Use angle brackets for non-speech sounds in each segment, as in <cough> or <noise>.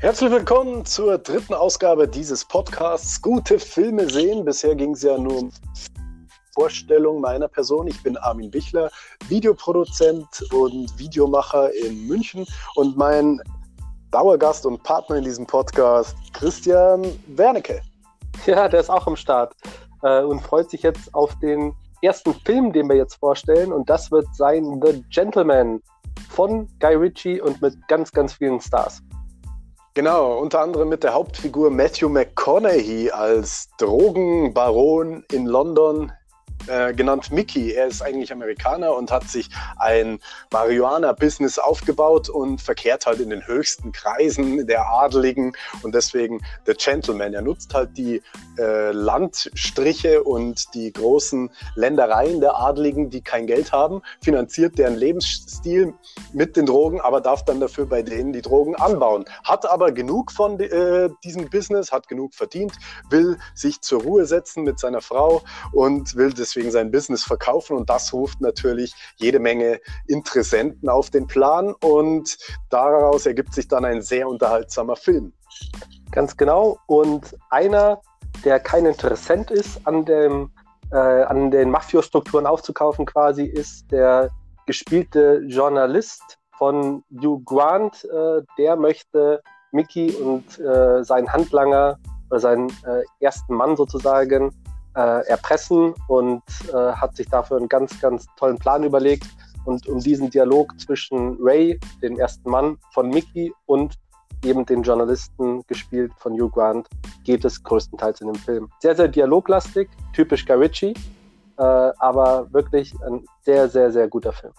Herzlich willkommen zur dritten Ausgabe dieses Podcasts Gute Filme sehen. Bisher ging es ja nur um Vorstellung meiner Person. Ich bin Armin Bichler, Videoproduzent und Videomacher in München und mein Dauergast und Partner in diesem Podcast, Christian Wernicke. Ja, der ist auch am Start äh, und freut sich jetzt auf den ersten Film, den wir jetzt vorstellen. Und das wird sein The Gentleman von Guy Ritchie und mit ganz, ganz vielen Stars. Genau, unter anderem mit der Hauptfigur Matthew McConaughey als Drogenbaron in London äh, genannt Mickey. Er ist eigentlich Amerikaner und hat sich ein Marihuana-Business aufgebaut und verkehrt halt in den höchsten Kreisen der Adeligen und deswegen der Gentleman. Er nutzt halt die äh, Landstriche und die großen Ländereien der Adeligen, die kein Geld haben, finanziert deren Lebensstil mit den Drogen, aber darf dann dafür bei denen die Drogen anbauen. Hat aber genug von äh, diesem Business, hat genug verdient, will sich zur Ruhe setzen mit seiner Frau und will das deswegen sein Business verkaufen und das ruft natürlich jede Menge Interessenten auf den Plan und daraus ergibt sich dann ein sehr unterhaltsamer Film. Ganz genau und einer, der kein Interessent ist an, dem, äh, an den Mafiostrukturen aufzukaufen quasi, ist der gespielte Journalist von Hugh Grant. Äh, der möchte Mickey und äh, seinen Handlanger oder seinen äh, ersten Mann sozusagen äh, erpressen und äh, hat sich dafür einen ganz, ganz tollen Plan überlegt. Und um diesen Dialog zwischen Ray, dem ersten Mann von Mickey, und eben den Journalisten, gespielt von Hugh Grant, geht es größtenteils in dem Film. Sehr, sehr dialoglastig, typisch Guy Ritchie, äh, aber wirklich ein sehr, sehr, sehr guter Film.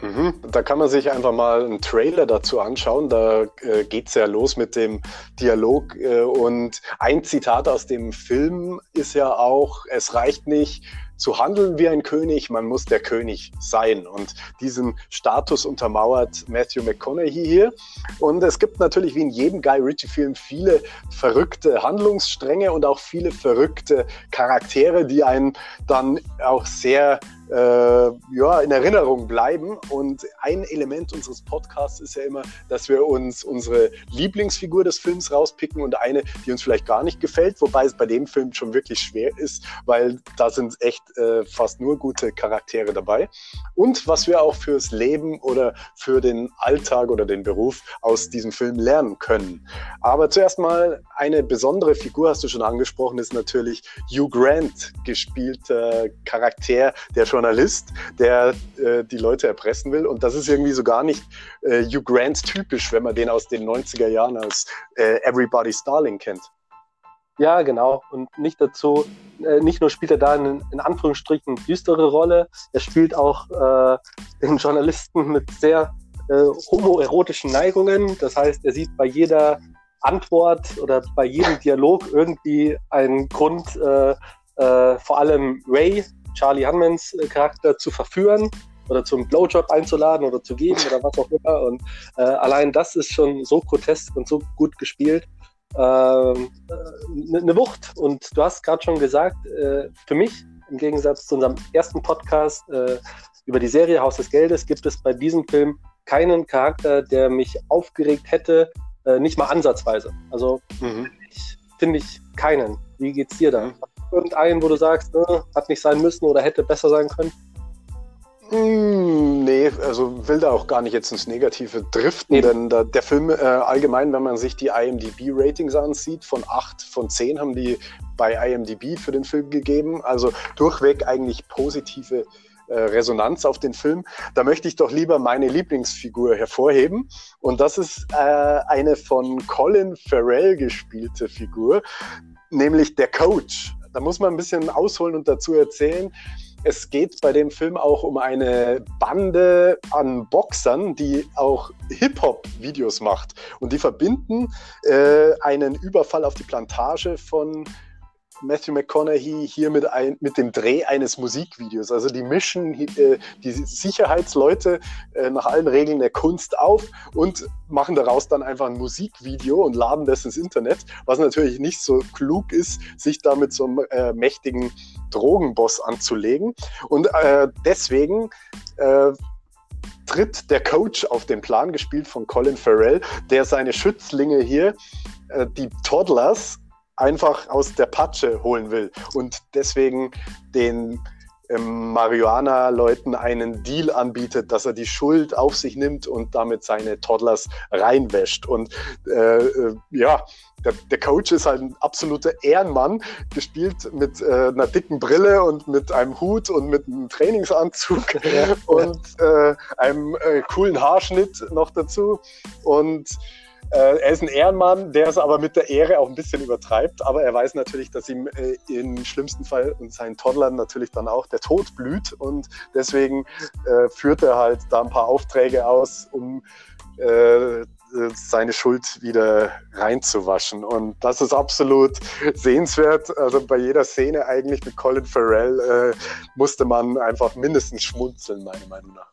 Mhm. Da kann man sich einfach mal einen Trailer dazu anschauen. Da äh, geht es ja los mit dem Dialog. Äh, und ein Zitat aus dem Film ist ja auch, es reicht nicht, zu handeln wie ein König, man muss der König sein. Und diesen Status untermauert Matthew McConaughey hier. Und es gibt natürlich wie in jedem Guy Ritchie-Film viele verrückte Handlungsstränge und auch viele verrückte Charaktere, die einen dann auch sehr äh, ja, in Erinnerung bleiben. Und ein Element unseres Podcasts ist ja immer, dass wir uns unsere Lieblingsfigur des Films rauspicken und eine, die uns vielleicht gar nicht gefällt, wobei es bei dem Film schon wirklich schwer ist, weil da sind echt äh, fast nur gute Charaktere dabei. Und was wir auch fürs Leben oder für den Alltag oder den Beruf aus diesem Film lernen können. Aber zuerst mal eine besondere Figur, hast du schon angesprochen, ist natürlich Hugh Grant, gespielter Charakter, der schon Journalist, der äh, die Leute erpressen will. Und das ist irgendwie so gar nicht äh, Hugh Grant typisch, wenn man den aus den 90er Jahren als äh, Everybody's Darling kennt. Ja, genau. Und nicht dazu, äh, nicht nur spielt er da in, in Anführungsstrichen düstere Rolle, er spielt auch äh, den Journalisten mit sehr äh, homoerotischen Neigungen. Das heißt, er sieht bei jeder Antwort oder bei jedem Dialog irgendwie einen Grund, äh, äh, vor allem Ray, Charlie Hunmans äh, Charakter zu verführen oder zum Blowjob einzuladen oder zu geben oder was auch immer. Und äh, allein das ist schon so grotesk und so gut gespielt. Eine ähm, äh, ne Wucht. Und du hast gerade schon gesagt, äh, für mich, im Gegensatz zu unserem ersten Podcast äh, über die Serie Haus des Geldes, gibt es bei diesem Film keinen Charakter, der mich aufgeregt hätte, äh, nicht mal ansatzweise. Also mhm. finde ich, keinen. Wie geht's dir da? Irgendeinen, wo du sagst, äh, hat nicht sein müssen oder hätte besser sein können? Mm, nee, also will da auch gar nicht jetzt ins Negative driften, Eben. denn da, der Film äh, allgemein, wenn man sich die IMDb-Ratings ansieht, von 8 von 10 haben die bei IMDb für den Film gegeben. Also durchweg eigentlich positive äh, Resonanz auf den Film. Da möchte ich doch lieber meine Lieblingsfigur hervorheben. Und das ist äh, eine von Colin Farrell gespielte Figur, nämlich der Coach. Da muss man ein bisschen ausholen und dazu erzählen. Es geht bei dem Film auch um eine Bande an Boxern, die auch Hip-Hop-Videos macht. Und die verbinden äh, einen Überfall auf die Plantage von Matthew McConaughey hier mit, ein, mit dem Dreh eines Musikvideos. Also die mischen äh, die Sicherheitsleute äh, nach allen Regeln der Kunst auf und machen daraus dann einfach ein Musikvideo und laden das ins Internet, was natürlich nicht so klug ist, sich da mit so einem äh, mächtigen Drogenboss anzulegen. Und äh, deswegen äh, tritt der Coach auf den Plan, gespielt von Colin Farrell, der seine Schützlinge hier, äh, die Toddlers, einfach aus der Patsche holen will und deswegen den ähm, Marihuana-Leuten einen Deal anbietet, dass er die Schuld auf sich nimmt und damit seine Toddlers reinwäscht. Und äh, äh, ja, der, der, Coach ist halt ein absoluter Ehrenmann, gespielt mit äh, einer dicken Brille und mit einem Hut und mit einem Trainingsanzug <laughs> ja. und äh, einem äh, coolen Haarschnitt noch dazu. Und er ist ein Ehrenmann, der es aber mit der Ehre auch ein bisschen übertreibt. Aber er weiß natürlich, dass ihm äh, im schlimmsten Fall und seinen Toddlern natürlich dann auch der Tod blüht. Und deswegen äh, führt er halt da ein paar Aufträge aus, um äh, seine Schuld wieder reinzuwaschen. Und das ist absolut sehenswert. Also bei jeder Szene eigentlich mit Colin Farrell äh, musste man einfach mindestens schmunzeln, meiner Meinung nach.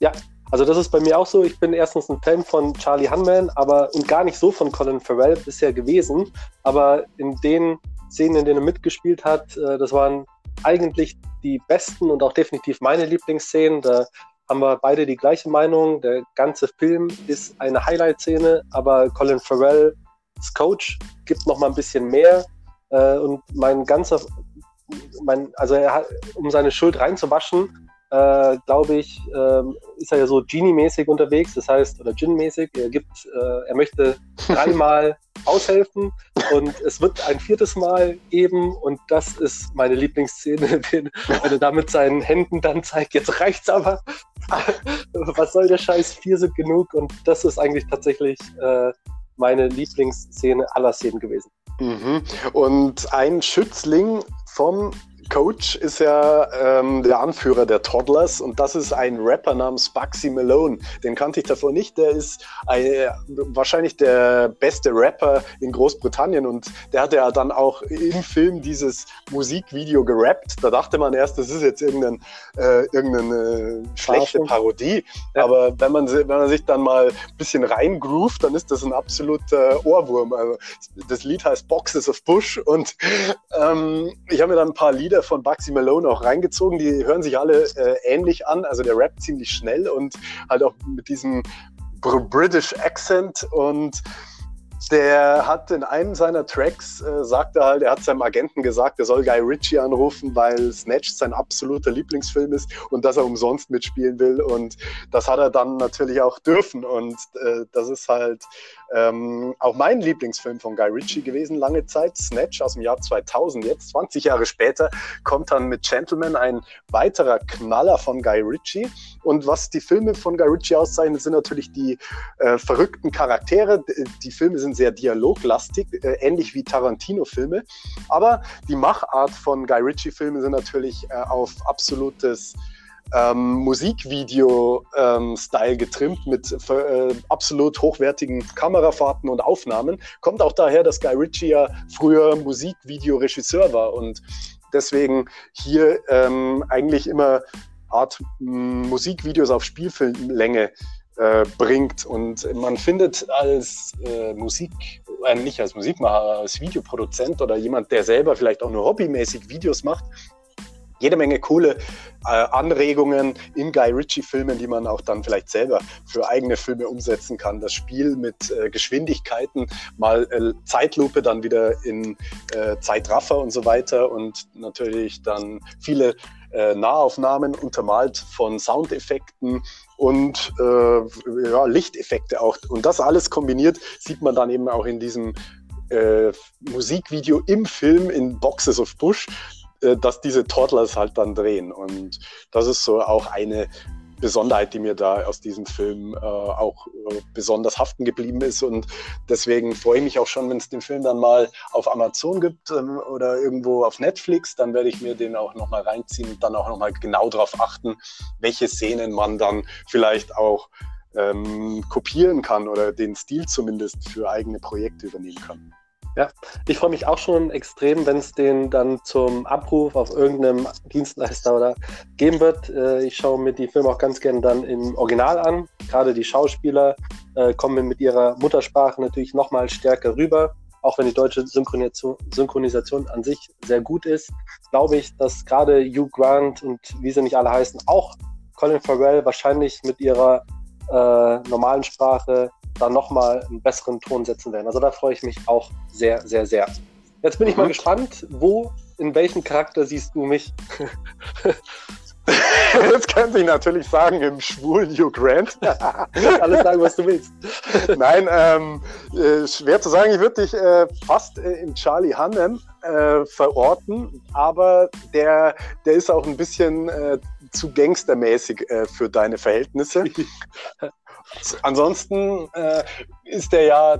Ja, also das ist bei mir auch so. Ich bin erstens ein Fan von Charlie Hunman, aber und gar nicht so von Colin Farrell bisher gewesen. Aber in den Szenen, in denen er mitgespielt hat, äh, das waren eigentlich die besten und auch definitiv meine Lieblingsszenen. Da haben wir beide die gleiche Meinung. Der ganze Film ist eine Highlight-Szene, aber Colin Farrell als Coach gibt noch mal ein bisschen mehr. Äh, und mein ganzer, mein, also er hat, um seine Schuld reinzuwaschen, äh, glaube ich, äh, ist er ja so Genie-mäßig unterwegs, das heißt, oder Gin-mäßig. Er gibt, äh, er möchte <laughs> dreimal aushelfen und es wird ein viertes Mal geben und das ist meine Lieblingsszene, <laughs> wenn, er da mit seinen Händen dann zeigt, jetzt reicht's aber. <laughs> Was soll der Scheiß? Vier sind genug und das ist eigentlich tatsächlich äh, meine Lieblingsszene aller Szenen gewesen. Mhm. Und ein Schützling vom Coach ist ja ähm, der Anführer der Toddlers und das ist ein Rapper namens Bugsy Malone. Den kannte ich davor nicht. Der ist ein, wahrscheinlich der beste Rapper in Großbritannien und der hat ja dann auch im Film dieses Musikvideo gerappt. Da dachte man erst, das ist jetzt irgendein, äh, irgendeine schlechte Parodie. Ja. Aber wenn man, wenn man sich dann mal ein bisschen reingroovt, dann ist das ein absoluter Ohrwurm. Also das Lied heißt Boxes of Bush und ähm, ich habe mir dann ein paar Lieder Lieder von Bugsy Malone auch reingezogen. Die hören sich alle äh, ähnlich an. Also der Rap ziemlich schnell und halt auch mit diesem British Accent und der hat in einem seiner Tracks, äh, sagt er halt, er hat seinem Agenten gesagt, er soll Guy Ritchie anrufen, weil Snatch sein absoluter Lieblingsfilm ist und dass er umsonst mitspielen will. Und das hat er dann natürlich auch dürfen. Und äh, das ist halt ähm, auch mein Lieblingsfilm von Guy Ritchie gewesen, lange Zeit. Snatch aus dem Jahr 2000. Jetzt, 20 Jahre später, kommt dann mit Gentleman ein weiterer Knaller von Guy Ritchie. Und was die Filme von Guy Ritchie auszeichnet, sind natürlich die äh, verrückten Charaktere. Die Filme sind sehr dialoglastig, äh, ähnlich wie Tarantino-Filme. Aber die Machart von Guy Ritchie-Filmen sind natürlich äh, auf absolutes ähm, Musikvideo-Style ähm, getrimmt mit äh, absolut hochwertigen Kamerafahrten und Aufnahmen. Kommt auch daher, dass Guy Ritchie ja früher Musikvideoregisseur war und deswegen hier ähm, eigentlich immer Art Musikvideos auf Spielfilmlänge äh, bringt. Und man findet als äh, Musik, äh, nicht als Musikmacher, als Videoproduzent oder jemand, der selber vielleicht auch nur hobbymäßig Videos macht, jede Menge coole äh, Anregungen in Guy Ritchie-Filmen, die man auch dann vielleicht selber für eigene Filme umsetzen kann. Das Spiel mit äh, Geschwindigkeiten, mal äh, Zeitlupe, dann wieder in äh, Zeitraffer und so weiter und natürlich dann viele äh, Nahaufnahmen untermalt von Soundeffekten und äh, ja, Lichteffekte auch. Und das alles kombiniert sieht man dann eben auch in diesem äh, Musikvideo im Film in Boxes of Bush, dass diese Toddlers halt dann drehen. Und das ist so auch eine Besonderheit, die mir da aus diesem Film äh, auch äh, besonders haften geblieben ist. Und deswegen freue ich mich auch schon, wenn es den Film dann mal auf Amazon gibt ähm, oder irgendwo auf Netflix, dann werde ich mir den auch nochmal reinziehen und dann auch nochmal genau darauf achten, welche Szenen man dann vielleicht auch ähm, kopieren kann oder den Stil zumindest für eigene Projekte übernehmen kann. Ja, ich freue mich auch schon extrem, wenn es den dann zum Abruf auf irgendeinem Dienstleister oder geben wird. Äh, ich schaue mir die Filme auch ganz gerne dann im Original an. Gerade die Schauspieler äh, kommen mit ihrer Muttersprache natürlich nochmal stärker rüber. Auch wenn die deutsche Synchronisation, Synchronisation an sich sehr gut ist, glaube ich, dass gerade Hugh Grant und wie sie nicht alle heißen, auch Colin Farrell wahrscheinlich mit ihrer äh, normalen Sprache da nochmal einen besseren Ton setzen werden. Also da freue ich mich auch sehr, sehr, sehr. Jetzt bin ich mal mhm. gespannt, wo, in welchem Charakter siehst du mich? Jetzt könnte ich natürlich sagen, im schwulen Hugh Grant. <laughs> Alles sagen, was du willst. <laughs> Nein, ähm, äh, schwer zu sagen. Ich würde dich äh, fast äh, in Charlie Hunnam äh, verorten, aber der, der ist auch ein bisschen äh, zu gangstermäßig für deine Verhältnisse. <laughs> Ansonsten ist der ja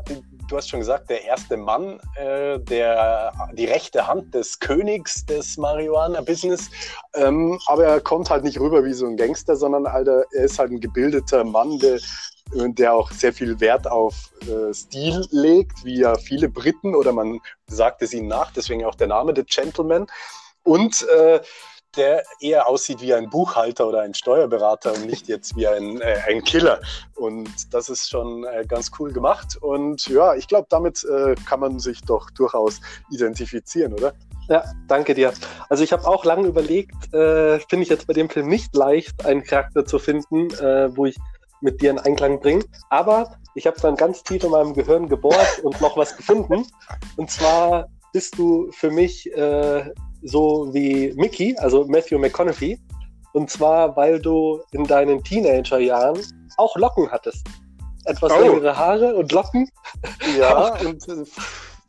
du hast schon gesagt, der erste Mann, äh, der, die rechte Hand des Königs des Marihuana-Business. Ähm, aber er kommt halt nicht rüber wie so ein Gangster, sondern Alter, er ist halt ein gebildeter Mann, der, der auch sehr viel Wert auf äh, Stil legt, wie ja viele Briten, oder man sagt es ihnen nach, deswegen auch der Name, The Gentleman. Und äh, der eher aussieht wie ein Buchhalter oder ein Steuerberater und nicht jetzt wie ein, äh, ein Killer. Und das ist schon äh, ganz cool gemacht. Und ja, ich glaube, damit äh, kann man sich doch durchaus identifizieren, oder? Ja, danke dir. Also ich habe auch lange überlegt, äh, finde ich jetzt bei dem Film nicht leicht, einen Charakter zu finden, äh, wo ich mit dir in Einklang bringe. Aber ich habe dann ganz tief in meinem Gehirn gebohrt und noch was gefunden. Und zwar bist du für mich äh, so wie Mickey, also Matthew McConaughey. Und zwar, weil du in deinen Teenagerjahren auch Locken hattest. Etwas oh. längere Haare und Locken. Ja, <laughs> und äh,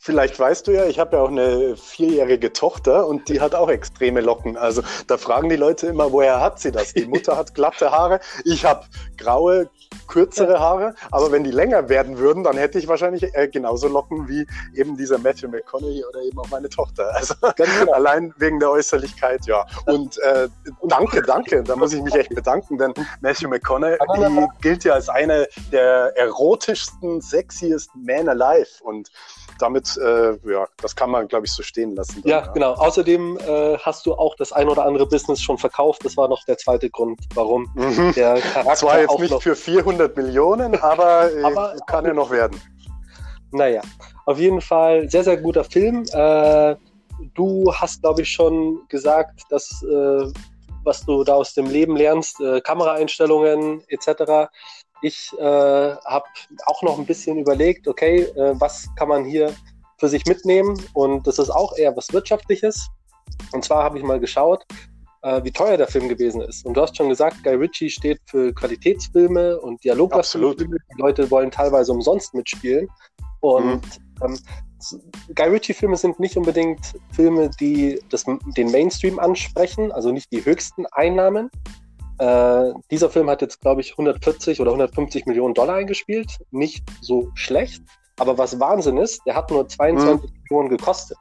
Vielleicht weißt du ja, ich habe ja auch eine vierjährige Tochter und die hat auch extreme Locken. Also da fragen die Leute immer, woher hat sie das? Die Mutter hat glatte Haare, ich habe graue, kürzere Haare, aber wenn die länger werden würden, dann hätte ich wahrscheinlich äh, genauso Locken wie eben dieser Matthew McConaughey oder eben auch meine Tochter. Also genau. allein wegen der Äußerlichkeit, ja. Und äh, danke, danke, da muss ich mich echt bedanken, denn Matthew McConaughey gilt ja als einer der erotischsten, sexiesten Men alive und damit, äh, ja, das kann man, glaube ich, so stehen lassen. Dann, ja, ja, genau. Außerdem äh, hast du auch das ein oder andere Business schon verkauft. Das war noch der zweite Grund, warum mhm. der <laughs> Charakter. Zwar jetzt nicht für 400 Millionen, aber, <laughs> äh, aber kann ja noch werden. Naja, auf jeden Fall sehr, sehr guter Film. Äh, du hast, glaube ich, schon gesagt, dass äh, was du da aus dem Leben lernst, äh, Kameraeinstellungen etc. Ich äh, habe auch noch ein bisschen überlegt, okay, äh, was kann man hier für sich mitnehmen? Und das ist auch eher was Wirtschaftliches. Und zwar habe ich mal geschaut, äh, wie teuer der Film gewesen ist. Und du hast schon gesagt, Guy Ritchie steht für Qualitätsfilme und Dialogfilme. Die Leute wollen teilweise umsonst mitspielen. Und mhm. ähm, Guy Ritchie-Filme sind nicht unbedingt Filme, die das, den Mainstream ansprechen, also nicht die höchsten Einnahmen, äh, dieser Film hat jetzt, glaube ich, 140 oder 150 Millionen Dollar eingespielt. Nicht so schlecht. Aber was Wahnsinn ist, der hat nur 22 mhm. Millionen gekostet.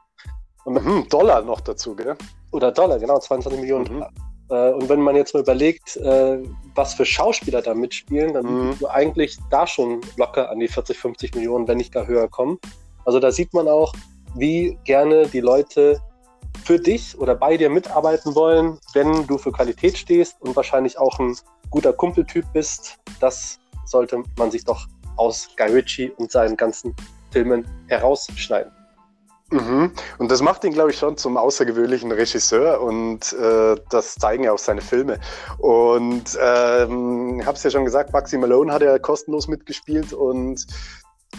Und, mhm, Dollar noch dazu, gell? Oder Dollar, genau, 22 Millionen mhm. Dollar. Äh, und wenn man jetzt mal überlegt, äh, was für Schauspieler da mitspielen, dann mhm. du eigentlich da schon locker an die 40, 50 Millionen, wenn nicht gar höher kommen. Also da sieht man auch, wie gerne die Leute für dich oder bei dir mitarbeiten wollen, wenn du für Qualität stehst und wahrscheinlich auch ein guter Kumpeltyp bist. Das sollte man sich doch aus Guy Ritchie und seinen ganzen Filmen herausschneiden. Mhm. Und das macht ihn, glaube ich, schon zum außergewöhnlichen Regisseur und äh, das zeigen ja auch seine Filme. Und ähm, ich habe es ja schon gesagt, Maxi Malone hat ja kostenlos mitgespielt und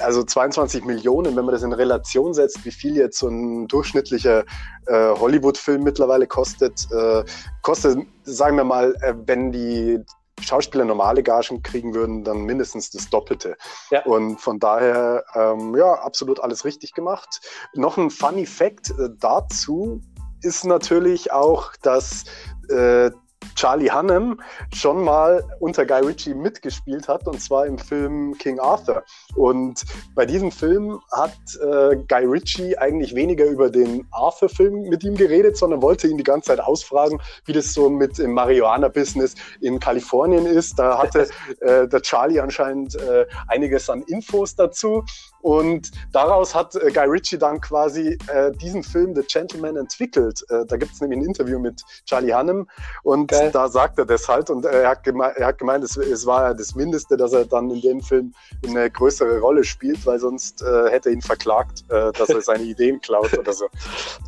also 22 Millionen, wenn man das in Relation setzt, wie viel jetzt so ein durchschnittlicher äh, Hollywood-Film mittlerweile kostet, äh, kostet, sagen wir mal, äh, wenn die Schauspieler normale Gagen kriegen würden, dann mindestens das Doppelte. Ja. Und von daher, ähm, ja, absolut alles richtig gemacht. Noch ein Funny Fact äh, dazu ist natürlich auch, dass äh, Charlie Hunnam schon mal unter Guy Ritchie mitgespielt hat, und zwar im Film King Arthur. Und bei diesem Film hat äh, Guy Ritchie eigentlich weniger über den Arthur-Film mit ihm geredet, sondern wollte ihn die ganze Zeit ausfragen, wie das so mit dem Marihuana-Business in Kalifornien ist. Da hatte <laughs> äh, der Charlie anscheinend äh, einiges an Infos dazu. Und daraus hat äh, Guy Ritchie dann quasi äh, diesen Film The Gentleman entwickelt. Äh, da gibt es nämlich ein Interview mit Charlie Hunnam und Geil. da sagt er das halt. Und er hat, geme er hat gemeint, es, es, war ja das Mindeste, dass er dann in dem Film eine größere Rolle spielt, weil sonst äh, hätte er ihn verklagt, äh, dass er seine Ideen klaut oder so.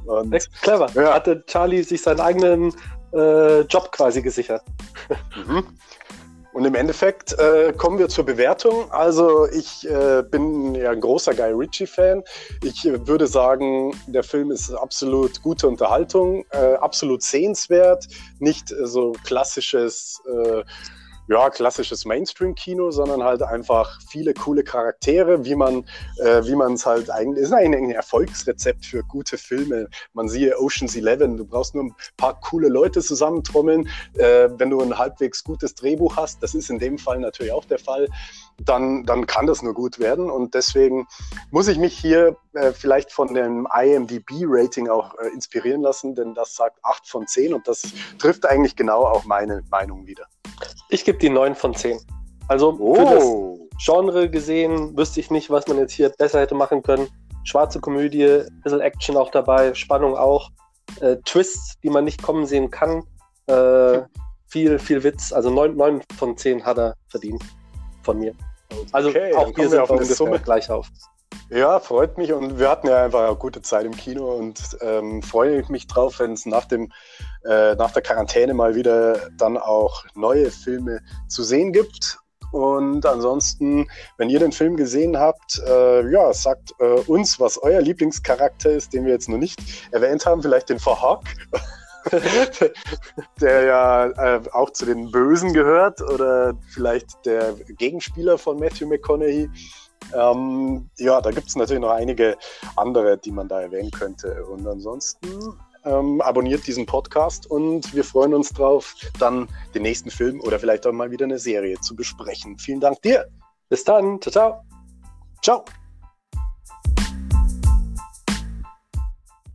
Und, Clever. Ja. Hatte Charlie sich seinen eigenen äh, Job quasi gesichert. Mhm. Und im Endeffekt äh, kommen wir zur Bewertung. Also ich äh, bin ja ein großer Guy Ritchie-Fan. Ich äh, würde sagen, der Film ist absolut gute Unterhaltung, äh, absolut sehenswert, nicht so klassisches äh, ja, klassisches Mainstream-Kino, sondern halt einfach viele coole Charaktere, wie man äh, es halt eigentlich ist eigentlich ein Erfolgsrezept für gute Filme. Man siehe Ocean's Eleven, du brauchst nur ein paar coole Leute zusammentrommeln, äh, wenn du ein halbwegs gutes Drehbuch hast. Das ist in dem Fall natürlich auch der Fall. Dann, dann kann das nur gut werden. Und deswegen muss ich mich hier äh, vielleicht von dem IMDB-Rating auch äh, inspirieren lassen, denn das sagt 8 von 10 und das trifft eigentlich genau auch meine Meinung wieder. Ich gebe die 9 von 10. Also oh. für das Genre gesehen wüsste ich nicht, was man jetzt hier besser hätte machen können. Schwarze Komödie, bisschen Action auch dabei, Spannung auch, äh, Twists, die man nicht kommen sehen kann. Äh, viel, viel Witz. Also 9, 9 von 10 hat er verdient von mir. Also okay, auch hier sind wir ungefähr Summe. gleich auf. Ja, freut mich und wir hatten ja einfach eine gute Zeit im Kino und ähm, freue mich drauf, wenn es nach äh, nach der Quarantäne mal wieder dann auch neue Filme zu sehen gibt. Und ansonsten, wenn ihr den Film gesehen habt, äh, ja, sagt äh, uns, was euer Lieblingscharakter ist, den wir jetzt noch nicht erwähnt haben, vielleicht den Verhock. <laughs> der ja äh, auch zu den Bösen gehört oder vielleicht der Gegenspieler von Matthew McConaughey. Ähm, ja, da gibt es natürlich noch einige andere, die man da erwähnen könnte. Und ansonsten ähm, abonniert diesen Podcast und wir freuen uns drauf, dann den nächsten Film oder vielleicht auch mal wieder eine Serie zu besprechen. Vielen Dank dir. Bis dann. Ciao, ciao. Ciao.